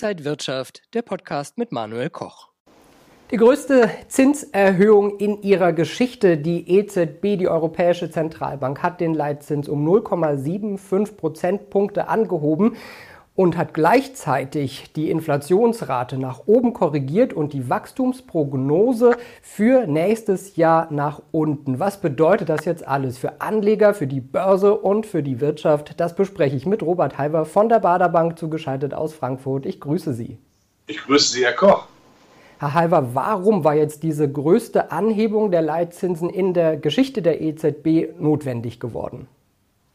Inside Wirtschaft, der Podcast mit Manuel Koch. Die größte Zinserhöhung in ihrer Geschichte, die EZB, die Europäische Zentralbank, hat den Leitzins um 0,75 Prozentpunkte angehoben und hat gleichzeitig die Inflationsrate nach oben korrigiert und die Wachstumsprognose für nächstes Jahr nach unten. Was bedeutet das jetzt alles für Anleger, für die Börse und für die Wirtschaft? Das bespreche ich mit Robert Halber von der Baderbank zugeschaltet aus Frankfurt. Ich grüße Sie. Ich grüße Sie, Herr Koch. Herr Halver, warum war jetzt diese größte Anhebung der Leitzinsen in der Geschichte der EZB notwendig geworden?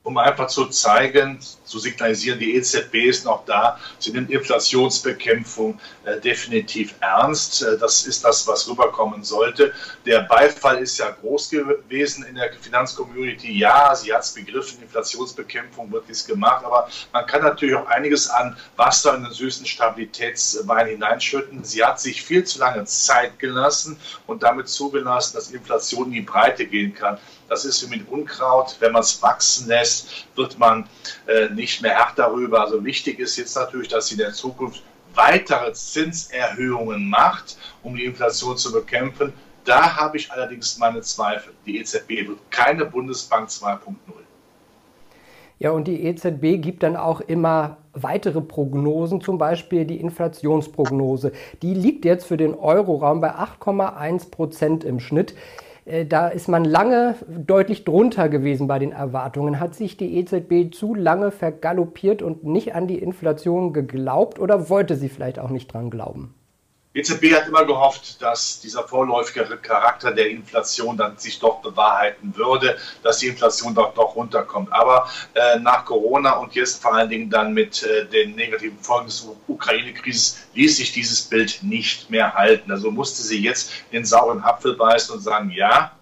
Um einfach zu zeigen, zu signalisieren, die EZB ist noch da, sie nimmt Inflationsbekämpfung äh, definitiv ernst. Äh, das ist das, was rüberkommen sollte. Der Beifall ist ja groß gewesen in der Finanzcommunity. Ja, sie hat es begriffen, Inflationsbekämpfung wird dies gemacht, aber man kann natürlich auch einiges an Wasser in den süßen Stabilitätswein hineinschütten. Sie hat sich viel zu lange Zeit gelassen und damit zugelassen, dass Inflation in die Breite gehen kann. Das ist wie mit Unkraut. Wenn man es wachsen lässt, wird man äh, nicht mehr hart darüber. Also wichtig ist jetzt natürlich, dass sie in der Zukunft weitere Zinserhöhungen macht, um die Inflation zu bekämpfen. Da habe ich allerdings meine Zweifel. Die EZB wird keine Bundesbank 2.0. Ja, und die EZB gibt dann auch immer weitere Prognosen, zum Beispiel die Inflationsprognose. Die liegt jetzt für den Euroraum bei 8,1 Prozent im Schnitt. Äh, da ist man lange deutlich drunter gewesen bei den Erwartungen. Hat sich die EZB zu lange vergaloppiert und nicht an die Inflation geglaubt oder wollte sie vielleicht auch nicht dran glauben? Die EZB hat immer gehofft, dass dieser vorläufige Charakter der Inflation dann sich doch bewahrheiten würde, dass die Inflation doch, doch runterkommt. Aber äh, nach Corona und jetzt vor allen Dingen dann mit äh, den negativen Folgen des Ukraine-Krises ließ sich dieses Bild nicht mehr halten. Also musste sie jetzt den sauren Apfel beißen und sagen, ja,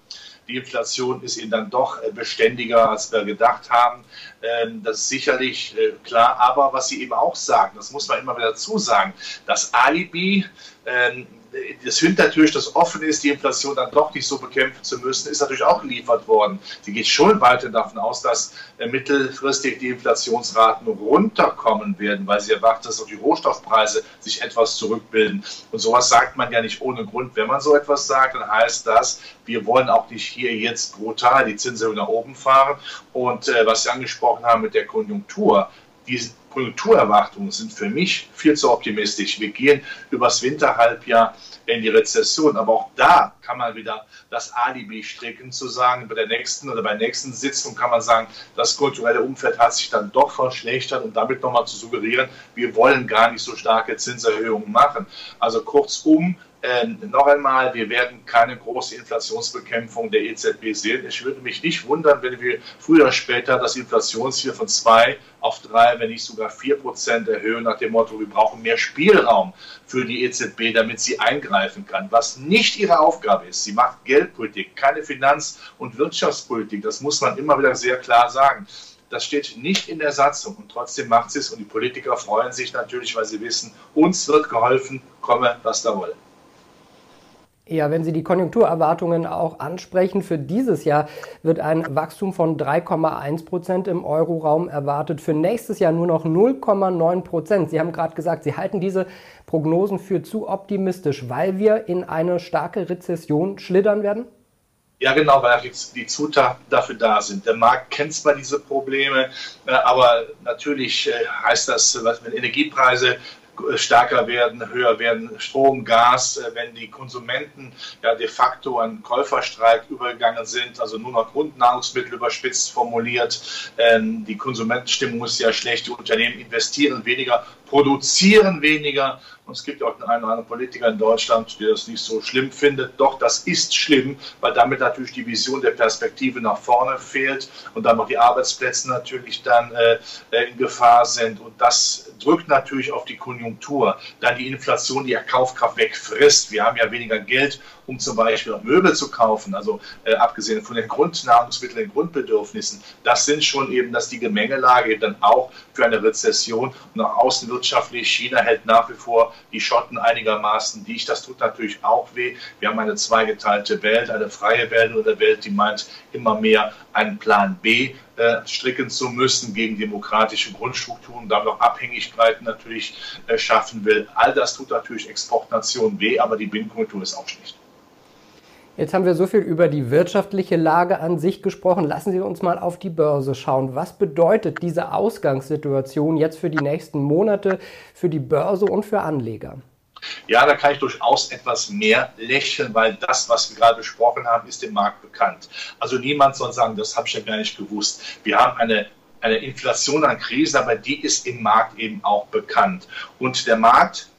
die Inflation ist ihnen dann doch äh, beständiger, als wir gedacht haben. Ähm, das ist sicherlich äh, klar. Aber was Sie eben auch sagen, das muss man immer wieder dazu sagen, das Alibi, das Hintertür, das offen ist, die Inflation dann doch nicht so bekämpfen zu müssen, ist natürlich auch geliefert worden. Sie geht schon weiter davon aus, dass äh, mittelfristig die Inflationsraten runterkommen werden, weil sie erwartet, dass auch die Rohstoffpreise sich etwas zurückbilden. Und sowas sagt man ja nicht ohne Grund. Wenn man so etwas sagt, dann heißt das, wir wollen auch nicht hier jetzt brutal die Zinsen nach oben fahren. Und äh, was Sie angesprochen haben mit der Konjunktur, die Konjunkturerwartungen sind für mich viel zu optimistisch. Wir gehen übers Winterhalbjahr in die Rezession. Aber auch da kann man wieder das Alibi stricken, zu sagen, bei der nächsten oder bei der nächsten Sitzung kann man sagen, das kulturelle Umfeld hat sich dann doch verschlechtert und damit nochmal zu suggerieren, wir wollen gar nicht so starke Zinserhöhungen machen. Also kurzum, äh, noch einmal, wir werden keine große Inflationsbekämpfung der EZB sehen. Ich würde mich nicht wundern, wenn wir früher oder später das Inflationsziel von zwei auf drei, wenn nicht sogar vier Prozent erhöhen, nach dem Motto, wir brauchen mehr Spielraum für die EZB, damit sie eingreifen kann. Was nicht ihre Aufgabe ist. Sie macht Geldpolitik, keine Finanz- und Wirtschaftspolitik. Das muss man immer wieder sehr klar sagen. Das steht nicht in der Satzung und trotzdem macht sie es und die Politiker freuen sich natürlich, weil sie wissen, uns wird geholfen, komme, was da wolle. Ja, wenn Sie die Konjunkturerwartungen auch ansprechen, für dieses Jahr wird ein Wachstum von 3,1 Prozent im Euroraum erwartet, für nächstes Jahr nur noch 0,9 Prozent. Sie haben gerade gesagt, Sie halten diese Prognosen für zu optimistisch, weil wir in eine starke Rezession schlittern werden? Ja, genau, weil die Zutaten dafür da sind. Der Markt kennt zwar diese Probleme, äh, aber natürlich äh, heißt das, wenn Energiepreise stärker werden, höher werden Strom, Gas, äh, wenn die Konsumenten ja de facto an Käuferstreik übergegangen sind, also nur noch Grundnahrungsmittel überspitzt formuliert. Ähm, die Konsumentenstimmung ist ja schlecht, die Unternehmen investieren weniger, produzieren weniger und es gibt auch einen oder anderen Politiker in Deutschland, der das nicht so schlimm findet. Doch, das ist schlimm, weil damit natürlich die Vision der Perspektive nach vorne fehlt und dann noch die Arbeitsplätze natürlich dann äh, in Gefahr sind. Und das drückt natürlich auf die Konjunktur. Dann die Inflation, die ja Kaufkraft wegfrisst. Wir haben ja weniger Geld, um zum Beispiel Möbel zu kaufen, also äh, abgesehen von den Grundnahrungsmitteln, den Grundbedürfnissen. Das sind schon eben, dass die Gemengelage eben dann auch für eine Rezession und auch außenwirtschaftlich, China hält nach wie vor die Schotten einigermaßen dicht. Das tut natürlich auch weh. Wir haben eine zweigeteilte Welt, eine freie Welt oder eine Welt, die meint immer mehr einen Plan B äh, stricken zu müssen gegen demokratische Grundstrukturen, damit auch Abhängigkeiten natürlich äh, schaffen will. All das tut natürlich Exportnationen weh, aber die Binnenkultur ist auch schlecht. Jetzt haben wir so viel über die wirtschaftliche Lage an sich gesprochen. Lassen Sie uns mal auf die Börse schauen. Was bedeutet diese Ausgangssituation jetzt für die nächsten Monate, für die Börse und für Anleger? Ja, da kann ich durchaus etwas mehr lächeln, weil das, was wir gerade besprochen haben, ist dem Markt bekannt. Also niemand soll sagen, das habe ich ja gar nicht gewusst. Wir haben eine eine Inflation an Krisen, aber die ist im Markt eben auch bekannt. Und der Markt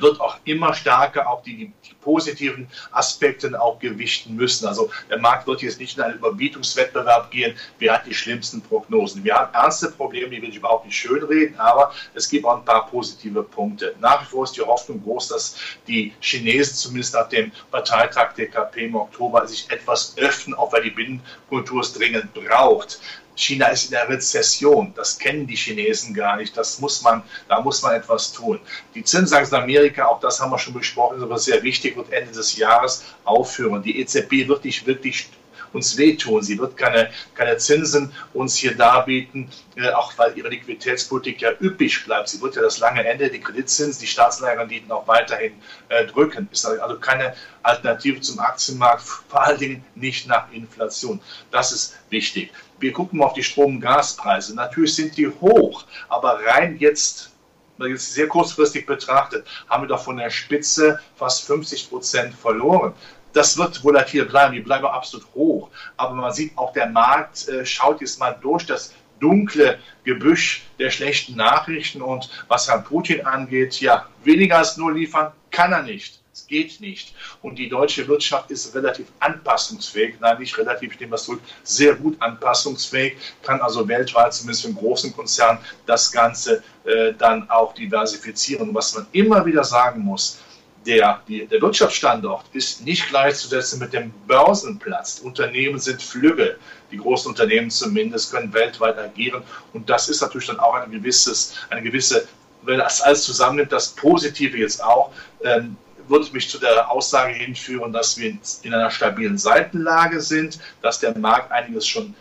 wird auch immer stärker auch die, die, positiven Aspekte auch gewichten müssen. Also der Markt wird jetzt nicht in einen Überbietungswettbewerb gehen. Wir haben die schlimmsten Prognosen. Wir haben ernste Probleme, die will ich überhaupt nicht schönreden, aber es gibt auch ein paar positive Punkte. Nach wie vor ist die Hoffnung groß, dass die Chinesen zumindest nach dem Parteitag der KP im Oktober sich etwas öffnen, auch weil die Binnenkultur es dringend braucht. China ist in der Rezession. Das kennen die Chinesen gar nicht. Das muss man, da muss man etwas tun. Die Zinsanlage in Amerika, auch das haben wir schon besprochen, ist aber sehr wichtig, wird Ende des Jahres aufhören. Die EZB wird nicht wirklich uns wehtun. Sie wird keine, keine Zinsen uns hier darbieten, äh, auch weil ihre Liquiditätspolitik ja üppig bleibt. Sie wird ja das lange Ende, die Kreditzinsen, die Staatsanleiherrenditen auch weiterhin äh, drücken. Ist also keine Alternative zum Aktienmarkt, vor allen Dingen nicht nach Inflation. Das ist wichtig. Wir gucken mal auf die Strom- und Gaspreise. Natürlich sind die hoch, aber rein jetzt jetzt sehr kurzfristig betrachtet, haben wir doch von der Spitze fast 50 Prozent verloren das wird volatil bleiben, die bleiben absolut hoch. Aber man sieht auch, der Markt äh, schaut jetzt mal durch das dunkle Gebüsch der schlechten Nachrichten. Und was Herrn Putin angeht, ja, weniger als nur liefern kann er nicht. Es geht nicht. Und die deutsche Wirtschaft ist relativ anpassungsfähig. Nein, nicht relativ, ich nehme das zurück, sehr gut anpassungsfähig, kann also weltweit, zumindest für einen großen Konzern, das Ganze äh, dann auch diversifizieren. Und was man immer wieder sagen muss, der, die, der Wirtschaftsstandort ist nicht gleichzusetzen mit dem Börsenplatz. Unternehmen sind Flügge. Die großen Unternehmen zumindest können weltweit agieren. Und das ist natürlich dann auch ein gewisses, eine gewisse, wenn das alles zusammennimmt, das Positive jetzt auch, ähm, würde mich zu der Aussage hinführen, dass wir in einer stabilen Seitenlage sind, dass der Markt einiges schon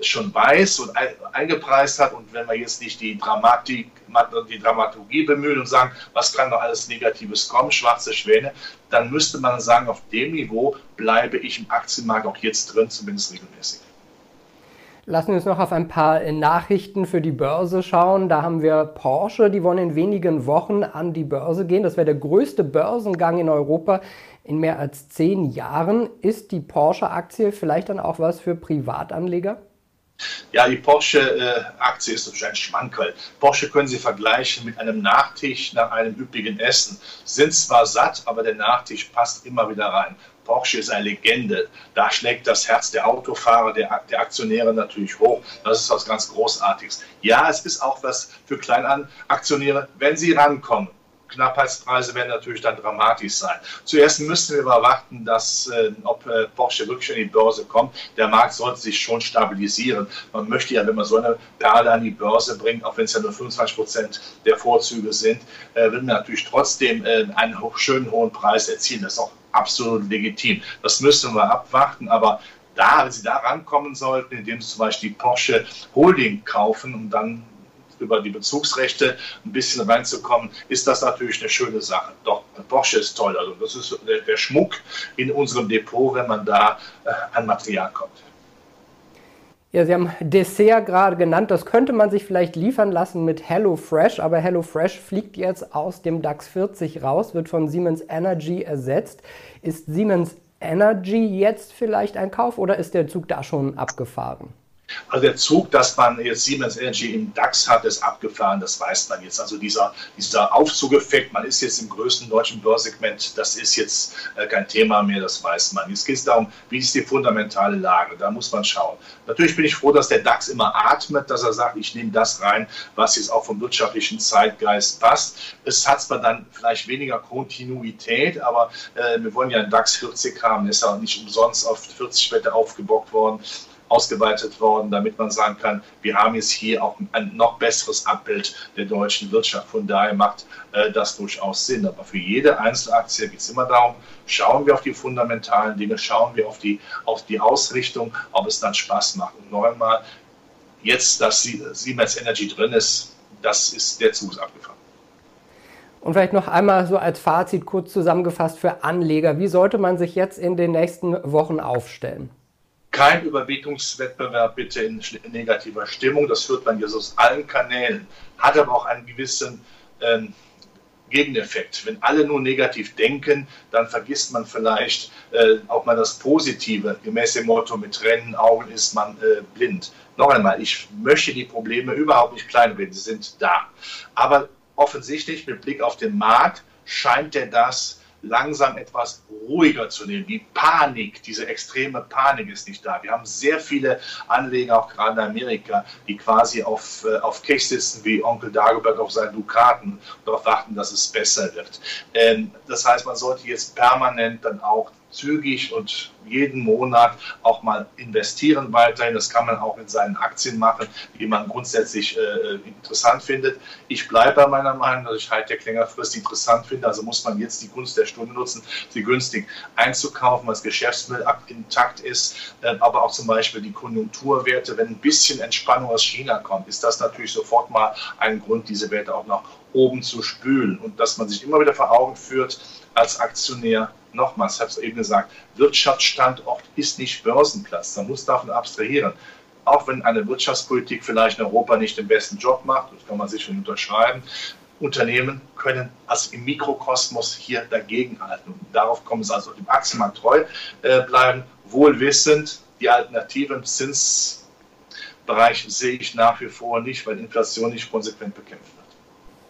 schon weiß und eingepreist hat und wenn wir jetzt nicht die Dramatik, die Dramaturgie bemühen und sagen, was kann noch alles Negatives kommen, schwarze Schwäne, dann müsste man sagen, auf dem Niveau bleibe ich im Aktienmarkt auch jetzt drin, zumindest regelmäßig. Lassen wir uns noch auf ein paar Nachrichten für die Börse schauen. Da haben wir Porsche, die wollen in wenigen Wochen an die Börse gehen. Das wäre der größte Börsengang in Europa in mehr als zehn Jahren. Ist die Porsche-Aktie vielleicht dann auch was für Privatanleger? Ja, die Porsche-Aktie ist natürlich ein Schmankerl. Porsche können Sie vergleichen mit einem Nachtisch nach einem üppigen Essen. Sind zwar satt, aber der Nachtisch passt immer wieder rein. Porsche ist eine Legende. Da schlägt das Herz der Autofahrer, der, der Aktionäre natürlich hoch. Das ist was ganz Großartiges. Ja, es ist auch was für Kleinaktionäre, wenn sie rankommen. Knappheitspreise werden natürlich dann dramatisch sein. Zuerst müssen wir aber warten, dass, äh, ob äh, Porsche wirklich an die Börse kommt. Der Markt sollte sich schon stabilisieren. Man möchte ja, wenn man so eine Perle an die Börse bringt, auch wenn es ja nur 25 Prozent der Vorzüge sind, äh, will man natürlich trotzdem äh, einen ho schönen hohen Preis erzielen. Das ist auch absolut legitim. Das müssen wir abwarten, aber da, wenn Sie da rankommen sollten, indem Sie zum Beispiel die Porsche Holding kaufen und dann über die Bezugsrechte ein bisschen reinzukommen, ist das natürlich eine schöne Sache. Doch, Porsche ist toll. Also das ist der, Schmuck in unserem Depot, wenn man da äh, an Material kommt. Ja, Sie haben Dessert gerade genannt. Das könnte man sich vielleicht liefern lassen mit HelloFresh, aber HelloFresh fliegt jetzt aus dem DAX 40 raus, wird von Siemens Energy ersetzt. Ist Siemens Energy jetzt vielleicht ein Kauf oder ist der Zug da schon abgefahren? Also der Zug, dass man jetzt Siemens Energy im DAX hat, ist abgefahren, das weiß man jetzt. Also dieser, dieser Aufzugeffekt, man ist jetzt im größten deutschen Börsegment, das ist jetzt äh, kein Thema mehr, das weiß man. Jetzt geht es darum, wie ist die fundamentale Lage, da muss man schauen. Natürlich bin ich froh, dass der DAX immer atmet, dass er sagt, ich nehme das rein, was jetzt auch vom wirtschaftlichen Zeitgeist passt. Es hat zwar dann vielleicht weniger Kontinuität, aber äh, wir wollen ja einen DAX 40 haben, ist ja nicht umsonst auf 40 Wette aufgebockt worden ausgeweitet worden, damit man sagen kann, wir haben jetzt hier auch ein noch besseres Abbild der deutschen Wirtschaft. Von daher macht äh, das durchaus Sinn. Aber für jede Einzelaktie geht es immer darum, schauen wir auf die fundamentalen Dinge, schauen wir auf die, auf die Ausrichtung, ob es dann Spaß macht. Und noch einmal, jetzt, dass Siemens Energy drin ist, das ist der Zug ist abgefahren. Und vielleicht noch einmal so als Fazit kurz zusammengefasst für Anleger. Wie sollte man sich jetzt in den nächsten Wochen aufstellen? Kein Überbietungswettbewerb bitte in negativer Stimmung. Das führt man jetzt aus allen Kanälen. Hat aber auch einen gewissen ähm, Gegeneffekt. Wenn alle nur negativ denken, dann vergisst man vielleicht äh, auch mal das Positive. Gemäß dem Motto, mit Tränen Augen ist man äh, blind. Noch einmal, ich möchte die Probleme überhaupt nicht kleinreden, sie sind da. Aber offensichtlich mit Blick auf den Markt scheint der das langsam etwas ruhiger zu nehmen. Die Panik, diese extreme Panik ist nicht da. Wir haben sehr viele Anleger, auch gerade in Amerika, die quasi auf, äh, auf Cash sitzen wie Onkel Dagobert auf seinen Dukaten darauf warten, dass es besser wird. Ähm, das heißt, man sollte jetzt permanent dann auch zügig und jeden Monat auch mal investieren weiterhin. Das kann man auch in seinen Aktien machen, die man grundsätzlich äh, interessant findet. Ich bleibe bei meiner Meinung, dass ich Hightech längerfristig interessant finde. Also muss man jetzt die Gunst der Stunde nutzen, sie günstig einzukaufen, weil das Geschäftsmittel intakt ist. Äh, aber auch zum Beispiel die Konjunkturwerte, wenn ein bisschen Entspannung aus China kommt, ist das natürlich sofort mal ein Grund, diese Werte auch nach oben zu spülen. Und dass man sich immer wieder vor Augen führt, als Aktionär, nochmals, ich habe es eben gesagt, Wirtschaftsstandort ist nicht Börsenplatz. Man muss davon abstrahieren. Auch wenn eine Wirtschaftspolitik vielleicht in Europa nicht den besten Job macht, das kann man sich schon unterschreiben, Unternehmen können also im Mikrokosmos hier dagegenhalten. Und darauf kommen sie also dem Aktienmarkt treu äh, bleiben, wohl wissend, die Alternative im Zinsbereich sehe ich nach wie vor nicht, weil Inflation nicht konsequent bekämpft.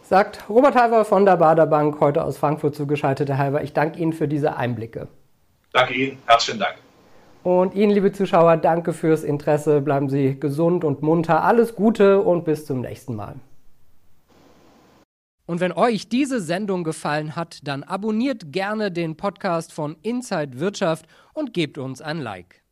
Sagt Robert Halver von der Bader Bank, heute aus Frankfurt zugeschaltet. Herr Halver, ich danke Ihnen für diese Einblicke. Danke Ihnen, herzlichen Dank. Und Ihnen, liebe Zuschauer, danke fürs Interesse. Bleiben Sie gesund und munter. Alles Gute und bis zum nächsten Mal. Und wenn euch diese Sendung gefallen hat, dann abonniert gerne den Podcast von Inside Wirtschaft und gebt uns ein Like.